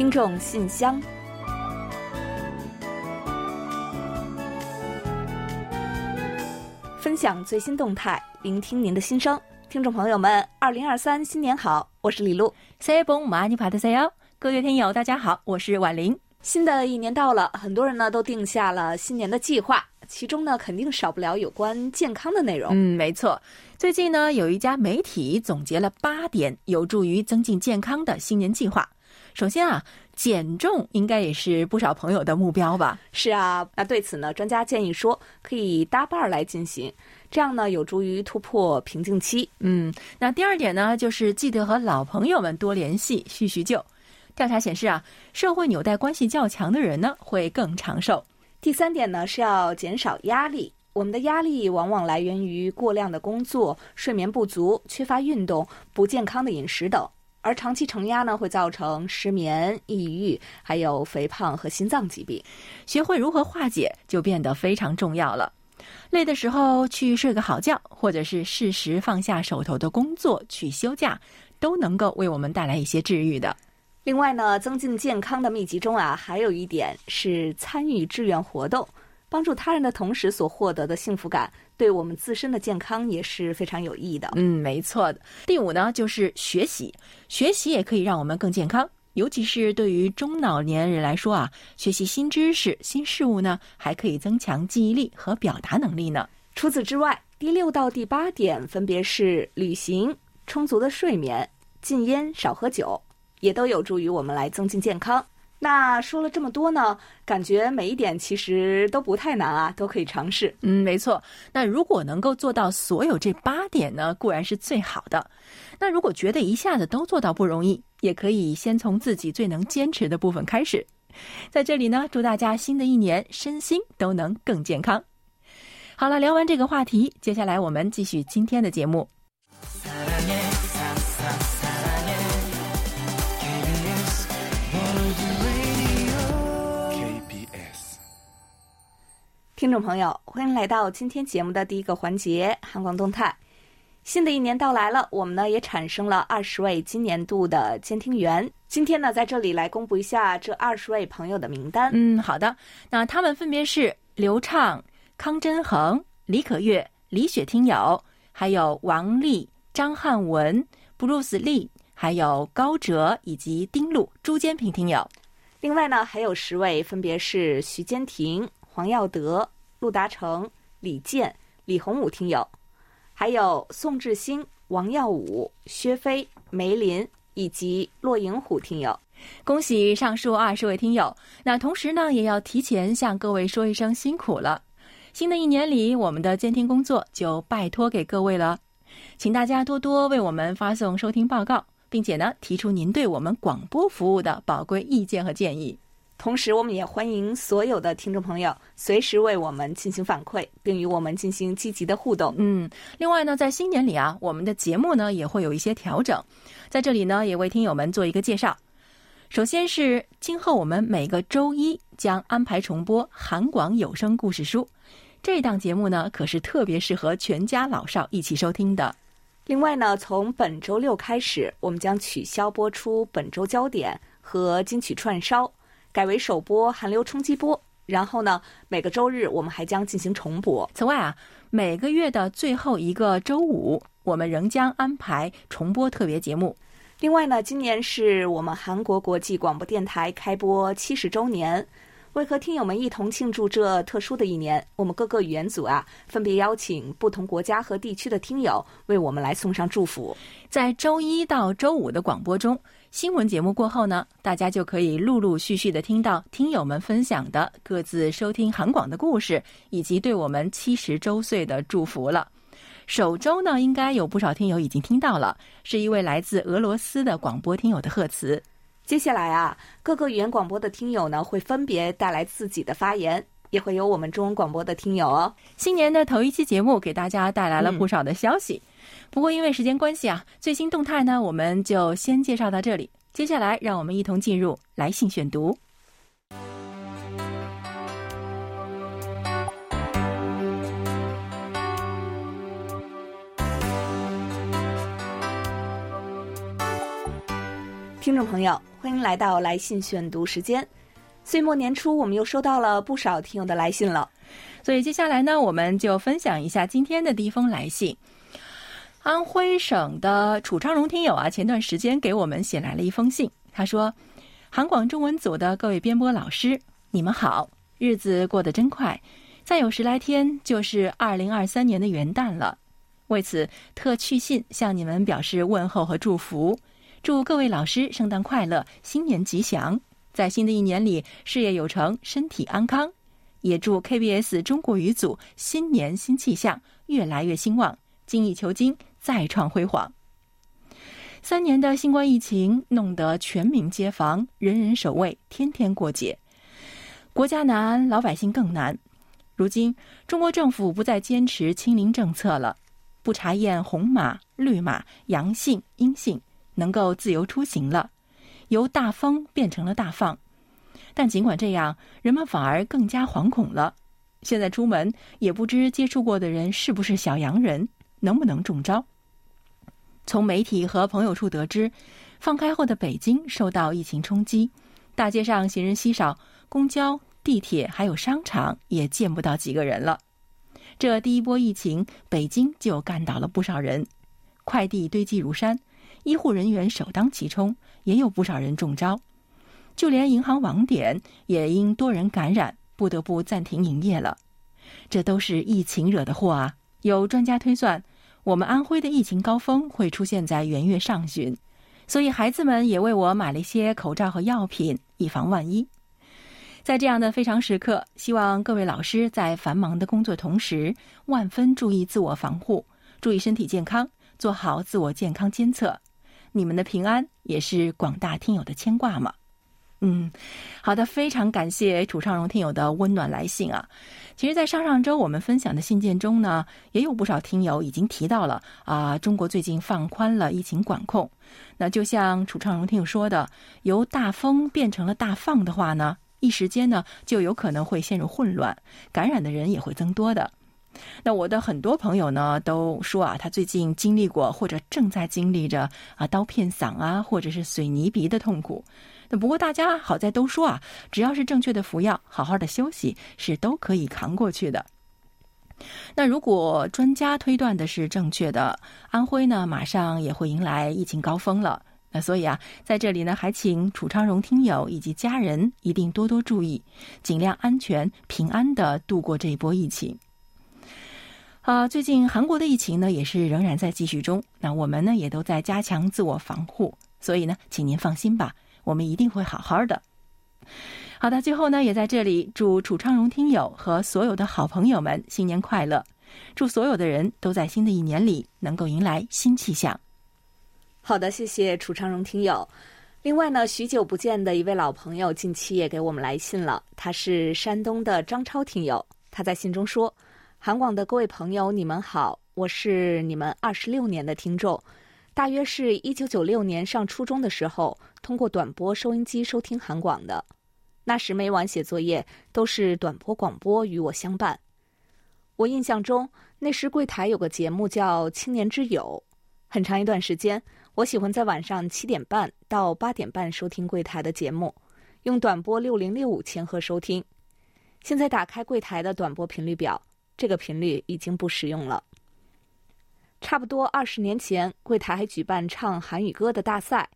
听众信箱。分享最新动态，聆听您的心声，听众朋友们，二零二三新年好，我是李璐。塞们爱你帕的塞幺，各位听友大家好，我是婉玲。新的一年到了，很多人呢都定下了新年的计划，其中呢肯定少不了有关健康的内容。嗯，没错。最近呢有一家媒体总结了八点有助于增进健康的新年计划。首先啊，减重应该也是不少朋友的目标吧？是啊，那对此呢，专家建议说可以搭伴儿来进行，这样呢有助于突破瓶颈期。嗯，那第二点呢，就是记得和老朋友们多联系，叙叙旧。调查显示啊，社会纽带关系较强的人呢，会更长寿。第三点呢是要减少压力，我们的压力往往来源于过量的工作、睡眠不足、缺乏运动、不健康的饮食等，而长期承压呢会造成失眠、抑郁，还有肥胖和心脏疾病。学会如何化解，就变得非常重要了。累的时候去睡个好觉，或者是适时放下手头的工作去休假，都能够为我们带来一些治愈的。另外呢，增进健康的秘籍中啊，还有一点是参与志愿活动，帮助他人的同时所获得的幸福感，对我们自身的健康也是非常有益的。嗯，没错的。第五呢，就是学习，学习也可以让我们更健康，尤其是对于中老年人来说啊，学习新知识、新事物呢，还可以增强记忆力和表达能力呢。除此之外，第六到第八点分别是旅行、充足的睡眠、禁烟、少喝酒。也都有助于我们来增进健康。那说了这么多呢，感觉每一点其实都不太难啊，都可以尝试。嗯，没错。那如果能够做到所有这八点呢，固然是最好的。那如果觉得一下子都做到不容易，也可以先从自己最能坚持的部分开始。在这里呢，祝大家新的一年身心都能更健康。好了，聊完这个话题，接下来我们继续今天的节目。听众朋友，欢迎来到今天节目的第一个环节——韩广动态。新的一年到来了，我们呢也产生了二十位今年度的监听员。今天呢，在这里来公布一下这二十位朋友的名单。嗯，好的。那他们分别是刘畅、康真恒、李可月、李雪听友，还有王丽、张汉文、布鲁斯利，还有高哲以及丁璐、朱坚平听友。另外呢，还有十位，分别是徐坚婷。黄耀德、陆达成、李健、李洪武听友，还有宋志兴、王耀武、薛飞、梅林以及骆银虎听友，恭喜上述二十位听友。那同时呢，也要提前向各位说一声辛苦了。新的一年里，我们的监听工作就拜托给各位了，请大家多多为我们发送收听报告，并且呢，提出您对我们广播服务的宝贵意见和建议。同时，我们也欢迎所有的听众朋友随时为我们进行反馈，并与我们进行积极的互动。嗯，另外呢，在新年里啊，我们的节目呢也会有一些调整，在这里呢也为听友们做一个介绍。首先是今后我们每个周一将安排重播《韩广有声故事书》这档节目呢，可是特别适合全家老少一起收听的。另外呢，从本周六开始，我们将取消播出本周焦点和金曲串烧。改为首播韩流冲击波，然后呢，每个周日我们还将进行重播。此外啊，每个月的最后一个周五，我们仍将安排重播特别节目。另外呢，今年是我们韩国国际广播电台开播七十周年。为和听友们一同庆祝这特殊的一年，我们各个语言组啊，分别邀请不同国家和地区的听友为我们来送上祝福。在周一到周五的广播中，新闻节目过后呢，大家就可以陆陆续续的听到听友们分享的各自收听韩广的故事，以及对我们七十周岁的祝福了。首周呢，应该有不少听友已经听到了，是一位来自俄罗斯的广播听友的贺词。接下来啊，各个语言广播的听友呢会分别带来自己的发言，也会有我们中文广播的听友哦。新年的头一期节目给大家带来了不少的消息，不过因为时间关系啊，最新动态呢我们就先介绍到这里。接下来让我们一同进入来信选读。听众朋友，欢迎来到来信选读时间。岁末年初，我们又收到了不少听友的来信了，所以接下来呢，我们就分享一下今天的第一封来信。安徽省的楚昌荣听友啊，前段时间给我们写来了一封信，他说：“韩广中文组的各位编播老师，你们好，日子过得真快，再有十来天就是二零二三年的元旦了。为此，特去信向你们表示问候和祝福，祝各位老师圣诞快乐，新年吉祥。”在新的一年里，事业有成，身体安康，也祝 KBS 中国语组新年新气象，越来越兴旺，精益求精，再创辉煌。三年的新冠疫情弄得全民皆防，人人守卫，天天过节，国家难，老百姓更难。如今，中国政府不再坚持清零政策了，不查验红码、绿码、阳性、阴性，能够自由出行了。由大封变成了大放，但尽管这样，人们反而更加惶恐了。现在出门也不知接触过的人是不是小阳人，能不能中招。从媒体和朋友处得知，放开后的北京受到疫情冲击，大街上行人稀少，公交、地铁还有商场也见不到几个人了。这第一波疫情，北京就干倒了不少人，快递堆积如山。医护人员首当其冲，也有不少人中招，就连银行网点也因多人感染，不得不暂停营业了。这都是疫情惹的祸啊！有专家推算，我们安徽的疫情高峰会出现在元月上旬，所以孩子们也为我买了一些口罩和药品，以防万一。在这样的非常时刻，希望各位老师在繁忙的工作同时，万分注意自我防护，注意身体健康，做好自我健康监测。你们的平安也是广大听友的牵挂嘛？嗯，好的，非常感谢楚昌荣听友的温暖来信啊。其实，在上上周我们分享的信件中呢，也有不少听友已经提到了啊，中国最近放宽了疫情管控。那就像楚昌荣听友说的，由大封变成了大放的话呢，一时间呢就有可能会陷入混乱，感染的人也会增多的。那我的很多朋友呢都说啊，他最近经历过或者正在经历着啊刀片嗓啊，或者是水泥鼻的痛苦。那不过大家好在都说啊，只要是正确的服药，好好的休息，是都可以扛过去的。那如果专家推断的是正确的，安徽呢马上也会迎来疫情高峰了。那所以啊，在这里呢，还请楚昌荣听友以及家人一定多多注意，尽量安全平安的度过这一波疫情。啊，最近韩国的疫情呢，也是仍然在继续中。那我们呢，也都在加强自我防护，所以呢，请您放心吧，我们一定会好好的。好的，最后呢，也在这里祝楚昌荣听友和所有的好朋友们新年快乐，祝所有的人都在新的一年里能够迎来新气象。好的，谢谢楚昌荣听友。另外呢，许久不见的一位老朋友近期也给我们来信了，他是山东的张超听友，他在信中说。韩广的各位朋友，你们好，我是你们二十六年的听众，大约是一九九六年上初中的时候，通过短波收音机收听韩广的。那时每晚写作业都是短波广播与我相伴。我印象中，那时柜台有个节目叫《青年之友》，很长一段时间，我喜欢在晚上七点半到八点半收听柜台的节目，用短波六零六五千赫收听。现在打开柜台的短波频率表。这个频率已经不实用了。差不多二十年前，柜台还举办唱韩语歌的大赛，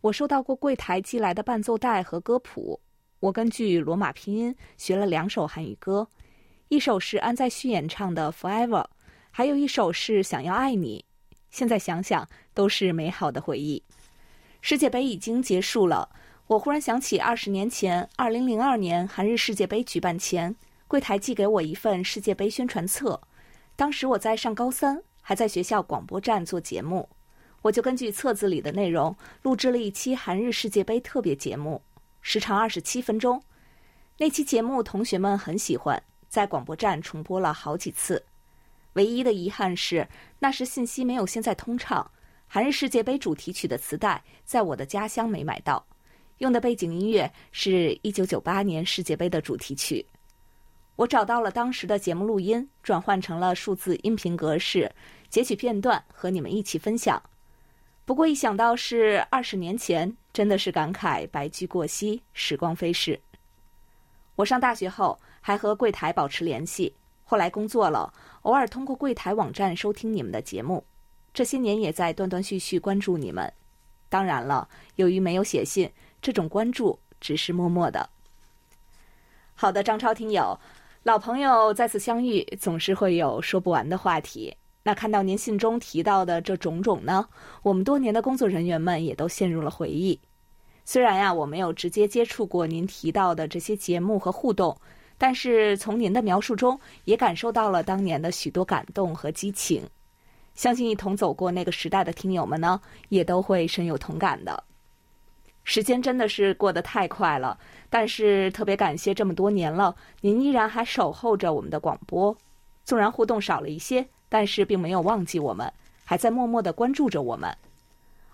我收到过柜台寄来的伴奏带和歌谱。我根据罗马拼音学了两首韩语歌，一首是安在旭演唱的《Forever》，还有一首是《想要爱你》。现在想想，都是美好的回忆。世界杯已经结束了，我忽然想起二十年前，二零零二年韩日世界杯举办前。柜台寄给我一份世界杯宣传册，当时我在上高三，还在学校广播站做节目，我就根据册子里的内容录制了一期韩日世界杯特别节目，时长二十七分钟。那期节目同学们很喜欢，在广播站重播了好几次。唯一的遗憾是，那时信息没有现在通畅，韩日世界杯主题曲的磁带在我的家乡没买到，用的背景音乐是一九九八年世界杯的主题曲。我找到了当时的节目录音，转换成了数字音频格式，截取片段和你们一起分享。不过一想到是二十年前，真的是感慨白驹过隙，时光飞逝。我上大学后还和柜台保持联系，后来工作了，偶尔通过柜台网站收听你们的节目。这些年也在断断续续关注你们。当然了，由于没有写信，这种关注只是默默的。好的，张超听友，老朋友再次相遇，总是会有说不完的话题。那看到您信中提到的这种种呢，我们多年的工作人员们也都陷入了回忆。虽然呀，我没有直接接触过您提到的这些节目和互动，但是从您的描述中也感受到了当年的许多感动和激情。相信一同走过那个时代的听友们呢，也都会深有同感的。时间真的是过得太快了，但是特别感谢这么多年了，您依然还守候着我们的广播，纵然互动少了一些。但是并没有忘记我们，还在默默的关注着我们。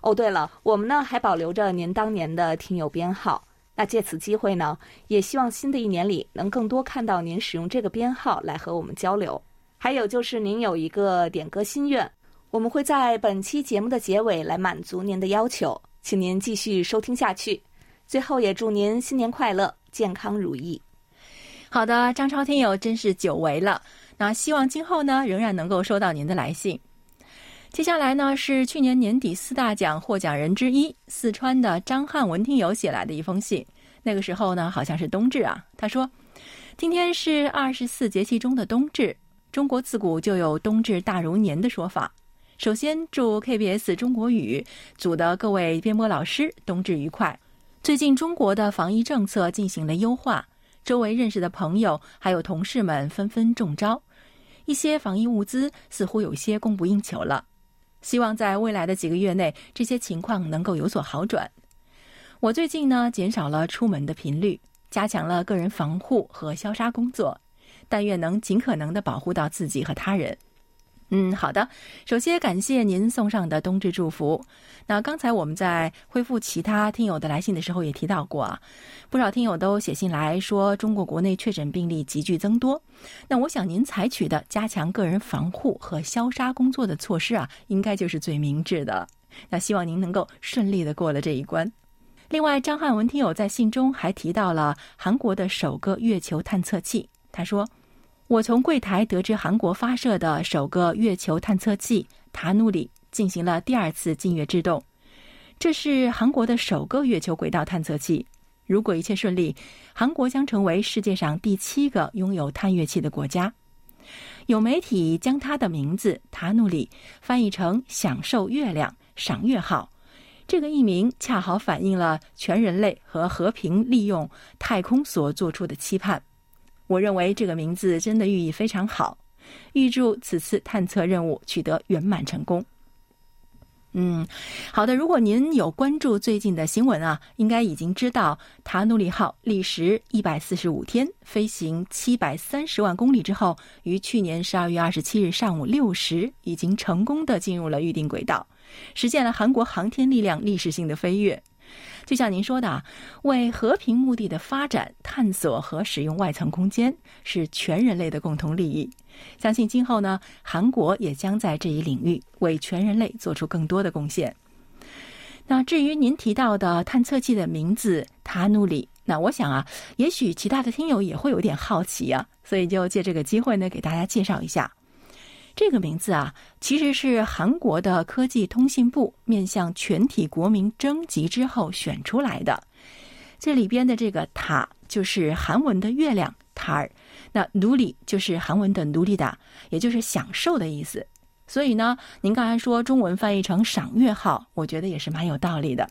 哦，对了，我们呢还保留着您当年的听友编号。那借此机会呢，也希望新的一年里能更多看到您使用这个编号来和我们交流。还有就是您有一个点歌心愿，我们会在本期节目的结尾来满足您的要求，请您继续收听下去。最后也祝您新年快乐，健康如意。好的，张超听友真是久违了。那希望今后呢，仍然能够收到您的来信。接下来呢，是去年年底四大奖获奖人之一四川的张汉文听友写来的一封信。那个时候呢，好像是冬至啊。他说：“今天是二十四节气中的冬至，中国自古就有冬至大如年的说法。首先祝 KBS 中国语组的各位编播老师冬至愉快。最近中国的防疫政策进行了优化。”周围认识的朋友还有同事们纷纷中招，一些防疫物资似乎有些供不应求了。希望在未来的几个月内，这些情况能够有所好转。我最近呢，减少了出门的频率，加强了个人防护和消杀工作，但愿能尽可能的保护到自己和他人。嗯，好的。首先感谢您送上的冬至祝福。那刚才我们在恢复其他听友的来信的时候也提到过啊，不少听友都写信来说中国国内确诊病例急剧增多。那我想您采取的加强个人防护和消杀工作的措施啊，应该就是最明智的。那希望您能够顺利的过了这一关。另外，张汉文听友在信中还提到了韩国的首个月球探测器，他说。我从柜台得知，韩国发射的首个月球探测器塔努里进行了第二次近月制动，这是韩国的首个月球轨道探测器。如果一切顺利，韩国将成为世界上第七个拥有探月器的国家。有媒体将它的名字塔努里翻译成“享受月亮，赏月号”，这个译名恰好反映了全人类和和平利用太空所做出的期盼。我认为这个名字真的寓意非常好，预祝此次探测任务取得圆满成功。嗯，好的。如果您有关注最近的新闻啊，应该已经知道塔努里号历时一百四十五天，飞行七百三十万公里之后，于去年十二月二十七日上午六时，已经成功的进入了预定轨道，实现了韩国航天力量历史性的飞跃。就像您说的，为和平目的的发展、探索和使用外层空间是全人类的共同利益。相信今后呢，韩国也将在这一领域为全人类做出更多的贡献。那至于您提到的探测器的名字“塔努里”，那我想啊，也许其他的听友也会有点好奇啊，所以就借这个机会呢，给大家介绍一下。这个名字啊，其实是韩国的科技通信部面向全体国民征集之后选出来的。这里边的这个“塔”就是韩文的月亮“塔尔”，那“努里”就是韩文的“努里达”，也就是享受的意思。所以呢，您刚才说中文翻译成“赏月号”，我觉得也是蛮有道理的。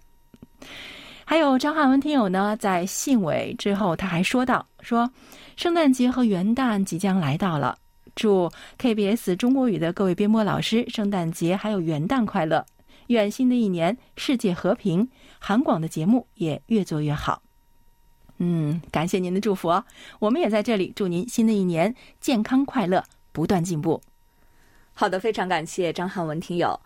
还有张汉文听友呢，在信尾之后他还说到：“说圣诞节和元旦即将来到了。”祝 KBS 中国语的各位编播老师圣诞节还有元旦快乐！愿新的一年世界和平，韩广的节目也越做越好。嗯，感谢您的祝福！我们也在这里祝您新的一年健康快乐，不断进步。好的，非常感谢张汉文听友。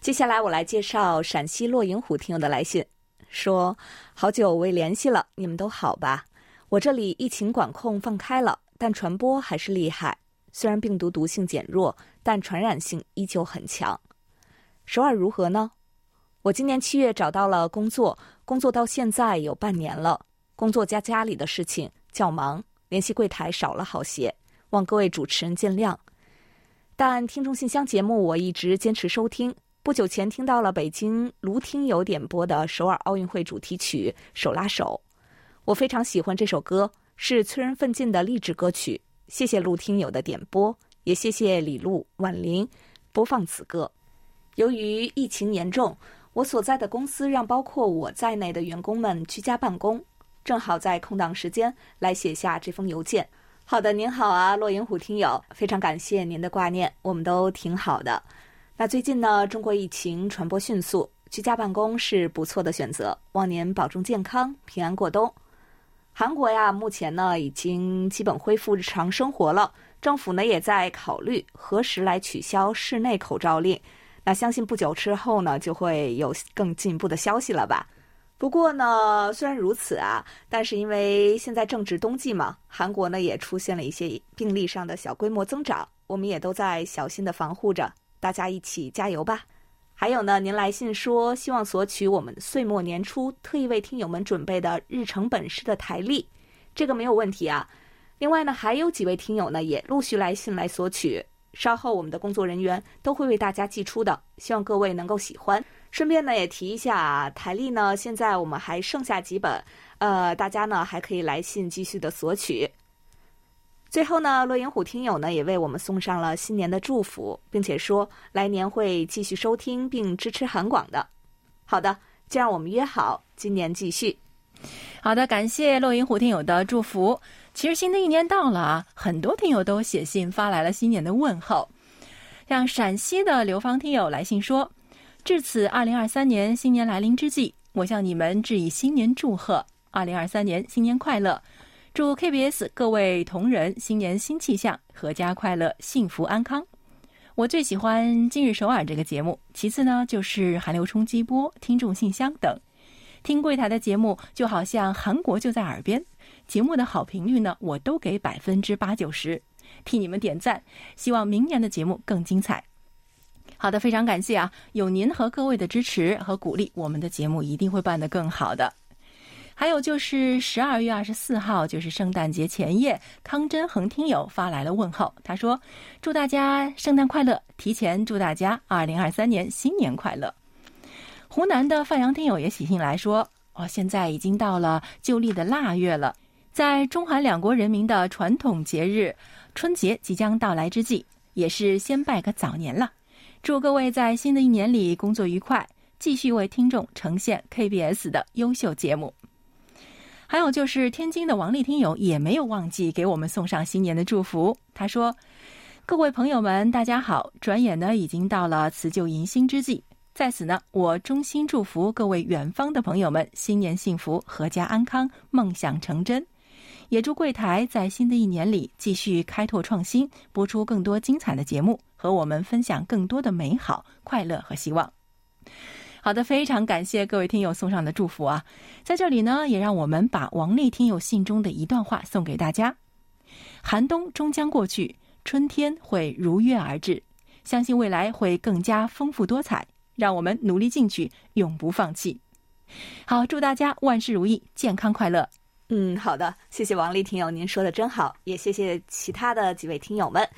接下来我来介绍陕西洛营虎听友的来信，说好久未联系了，你们都好吧？我这里疫情管控放开了，但传播还是厉害。虽然病毒毒性减弱，但传染性依旧很强。首尔如何呢？我今年七月找到了工作，工作到现在有半年了。工作加家里的事情较忙，联系柜台少了好些，望各位主持人见谅。但听众信箱节目我一直坚持收听。不久前听到了北京卢听友点播的首尔奥运会主题曲《手拉手》，我非常喜欢这首歌，是催人奋进的励志歌曲。谢谢陆听友的点播，也谢谢李璐、婉玲播放此歌。由于疫情严重，我所在的公司让包括我在内的员工们居家办公，正好在空档时间来写下这封邮件。好的，您好啊，落银虎听友，非常感谢您的挂念，我们都挺好的。那最近呢，中国疫情传播迅速，居家办公是不错的选择。望您保重健康，平安过冬。韩国呀，目前呢已经基本恢复日常生活了，政府呢也在考虑何时来取消室内口罩令。那相信不久之后呢，就会有更进一步的消息了吧。不过呢，虽然如此啊，但是因为现在正值冬季嘛，韩国呢也出现了一些病例上的小规模增长，我们也都在小心的防护着。大家一起加油吧！还有呢，您来信说希望索取我们岁末年初特意为听友们准备的日程本式的台历，这个没有问题啊。另外呢，还有几位听友呢也陆续来信来索取，稍后我们的工作人员都会为大家寄出的，希望各位能够喜欢。顺便呢也提一下啊，台历呢现在我们还剩下几本，呃，大家呢还可以来信继续的索取。最后呢，洛银虎听友呢也为我们送上了新年的祝福，并且说来年会继续收听并支持韩广的。好的，就让我们约好今年继续。好的，感谢洛银虎听友的祝福。其实新的一年到了啊，很多听友都写信发来了新年的问候。像陕西的刘芳听友来信说：“至此，二零二三年新年来临之际，我向你们致以新年祝贺，二零二三年新年快乐。”祝 KBS 各位同仁新年新气象，阖家快乐，幸福安康。我最喜欢《今日首尔》这个节目，其次呢就是韩流冲击波、听众信箱等。听柜台的节目就好像韩国就在耳边，节目的好评率呢我都给百分之八九十，替你们点赞。希望明年的节目更精彩。好的，非常感谢啊！有您和各位的支持和鼓励，我们的节目一定会办得更好的。还有就是十二月二十四号，就是圣诞节前夜，康真恒听友发来了问候。他说：“祝大家圣诞快乐，提前祝大家二零二三年新年快乐。”湖南的范阳听友也写信来说：“哦，现在已经到了旧历的腊月了，在中韩两国人民的传统节日春节即将到来之际，也是先拜个早年了。祝各位在新的一年里工作愉快，继续为听众呈现 KBS 的优秀节目。”还有就是天津的王丽听友也没有忘记给我们送上新年的祝福。他说：“各位朋友们，大家好！转眼呢已经到了辞旧迎新之际，在此呢，我衷心祝福各位远方的朋友们新年幸福、阖家安康、梦想成真。也祝柜台在新的一年里继续开拓创新，播出更多精彩的节目，和我们分享更多的美好、快乐和希望。”好的，非常感谢各位听友送上的祝福啊！在这里呢，也让我们把王丽听友信中的一段话送给大家：寒冬终将过去，春天会如约而至，相信未来会更加丰富多彩。让我们努力进取，永不放弃。好，祝大家万事如意，健康快乐。嗯，好的，谢谢王丽听友，您说的真好，也谢谢其他的几位听友们。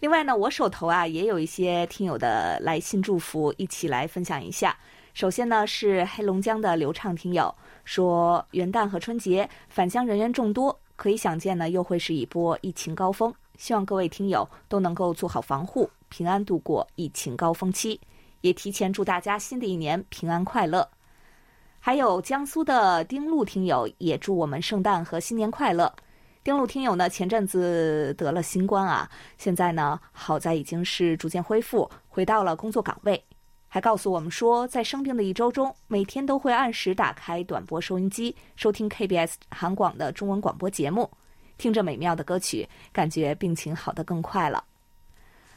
另外呢，我手头啊也有一些听友的来信祝福，一起来分享一下。首先呢，是黑龙江的流畅听友说，元旦和春节返乡人员众多，可以想见呢，又会是一波疫情高峰。希望各位听友都能够做好防护，平安度过疫情高峰期。也提前祝大家新的一年平安快乐。还有江苏的丁路听友也祝我们圣诞和新年快乐。丁路听友呢，前阵子得了新冠啊，现在呢，好在已经是逐渐恢复，回到了工作岗位。还告诉我们说，在生病的一周中，每天都会按时打开短波收音机，收听 KBS 韩广的中文广播节目，听着美妙的歌曲，感觉病情好得更快了。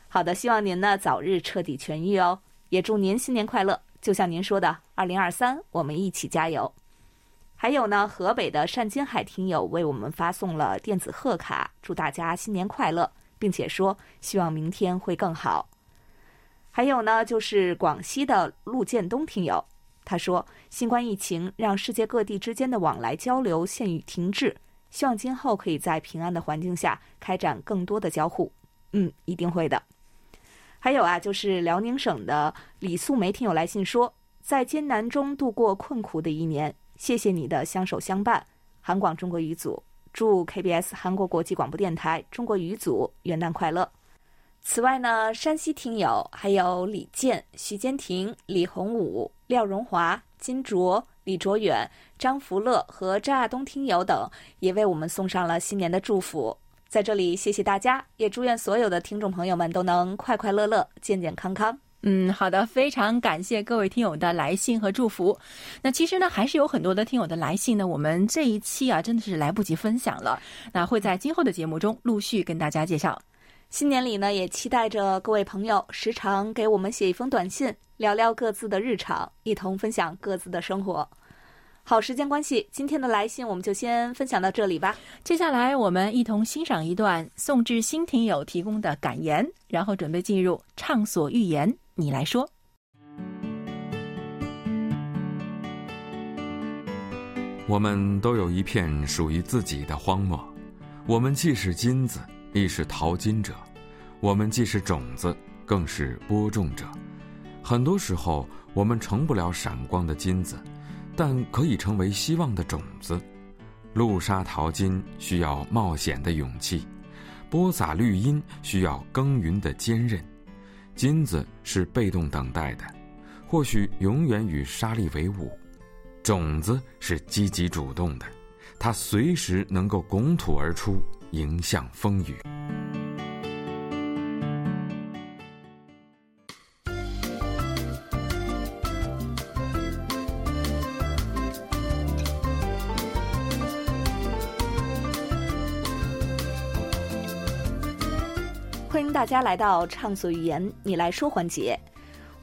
好的，希望您呢早日彻底痊愈哦，也祝您新年快乐。就像您说的，二零二三，我们一起加油。还有呢，河北的单金海听友为我们发送了电子贺卡，祝大家新年快乐，并且说希望明天会更好。还有呢，就是广西的陆建东听友，他说：“新冠疫情让世界各地之间的往来交流陷于停滞，希望今后可以在平安的环境下开展更多的交互。”嗯，一定会的。还有啊，就是辽宁省的李素梅听友来信说，在艰难中度过困苦的一年，谢谢你的相守相伴。韩广中国语组祝 KBS 韩国国际广播电台中国语组元旦快乐。此外呢，山西听友还有李健、徐坚庭、李洪武、廖荣华、金卓、李卓远、张福乐和张亚东听友等，也为我们送上了新年的祝福。在这里，谢谢大家，也祝愿所有的听众朋友们都能快快乐乐、健健康康。嗯，好的，非常感谢各位听友的来信和祝福。那其实呢，还是有很多的听友的来信呢，我们这一期啊，真的是来不及分享了。那会在今后的节目中陆续跟大家介绍。新年里呢，也期待着各位朋友时常给我们写一封短信，聊聊各自的日常，一同分享各自的生活。好，时间关系，今天的来信我们就先分享到这里吧。接下来，我们一同欣赏一段宋志新听友提供的感言，然后准备进入畅所欲言。你来说，我们都有一片属于自己的荒漠，我们既是金子。亦是淘金者，我们既是种子，更是播种者。很多时候，我们成不了闪光的金子，但可以成为希望的种子。露沙淘金需要冒险的勇气，播撒绿荫需要耕耘的坚韧。金子是被动等待的，或许永远与沙粒为伍；种子是积极主动的，它随时能够拱土而出。迎向风雨。欢迎大家来到畅所欲言，你来说环节。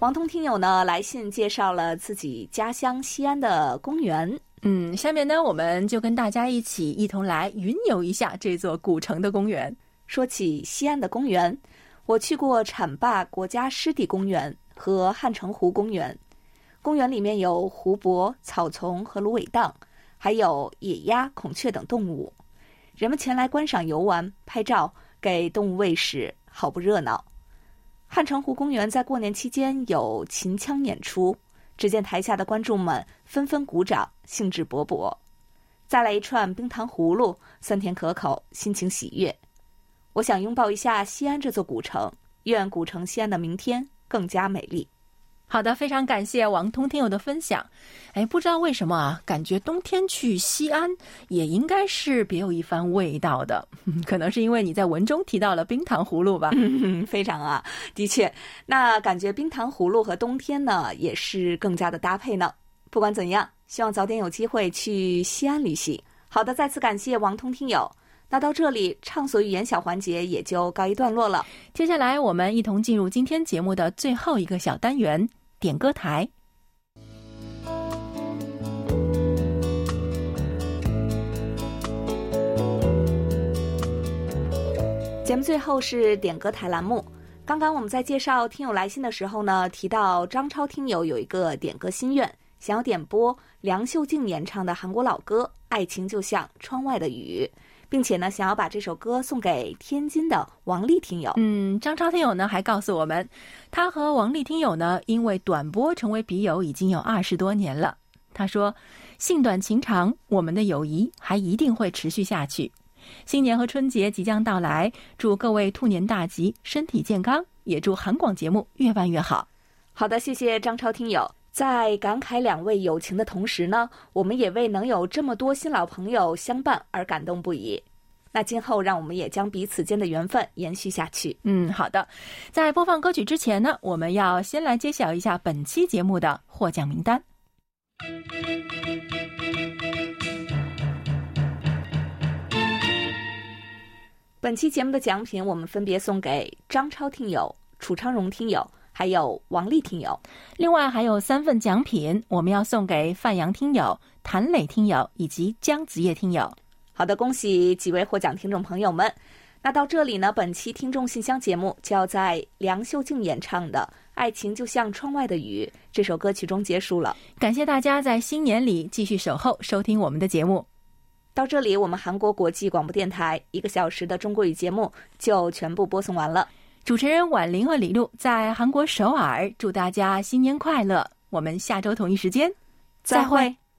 王通听友呢来信介绍了自己家乡西安的公园。嗯，下面呢，我们就跟大家一起一同来云游一下这座古城的公园。说起西安的公园，我去过浐灞国家湿地公园和汉城湖公园。公园里面有湖泊、草丛和芦苇荡，还有野鸭、孔雀等动物。人们前来观赏、游玩、拍照，给动物喂食，好不热闹。汉城湖公园在过年期间有秦腔演出。只见台下的观众们纷纷鼓掌，兴致勃勃。再来一串冰糖葫芦，酸甜可口，心情喜悦。我想拥抱一下西安这座古城，愿古城西安的明天更加美丽。好的，非常感谢王通听友的分享。哎，不知道为什么啊，感觉冬天去西安也应该是别有一番味道的。可能是因为你在文中提到了冰糖葫芦吧？非常啊，的确。那感觉冰糖葫芦和冬天呢，也是更加的搭配呢。不管怎样，希望早点有机会去西安旅行。好的，再次感谢王通听友。那到这里，畅所欲言小环节也就告一段落了。接下来，我们一同进入今天节目的最后一个小单元。点歌台，节目最后是点歌台栏目。刚刚我们在介绍听友来信的时候呢，提到张超听友有一个点歌心愿，想要点播梁秀静演唱的韩国老歌《爱情就像窗外的雨》。并且呢，想要把这首歌送给天津的王丽听友。嗯，张超听友呢还告诉我们，他和王丽听友呢因为短波成为笔友已经有二十多年了。他说：“性短情长，我们的友谊还一定会持续下去。”新年和春节即将到来，祝各位兔年大吉，身体健康，也祝韩广节目越办越好。好的，谢谢张超听友。在感慨两位友情的同时呢，我们也为能有这么多新老朋友相伴而感动不已。那今后，让我们也将彼此间的缘分延续下去。嗯，好的。在播放歌曲之前呢，我们要先来揭晓一下本期节目的获奖名单。本期节目的奖品，我们分别送给张超听友、楚昌荣听友。还有王丽听友。另外还有三份奖品，我们要送给范阳听友、谭磊听友以及江子叶听友。好的，恭喜几位获奖听众朋友们。那到这里呢，本期听众信箱节目就要在梁秀静演唱的《爱情就像窗外的雨》这首歌曲中结束了。感谢大家在新年里继续守候收听我们的节目。到这里，我们韩国国际广播电台一个小时的中国语节目就全部播送完了。主持人婉玲和李璐在韩国首尔祝大家新年快乐我们下周同一时间再会。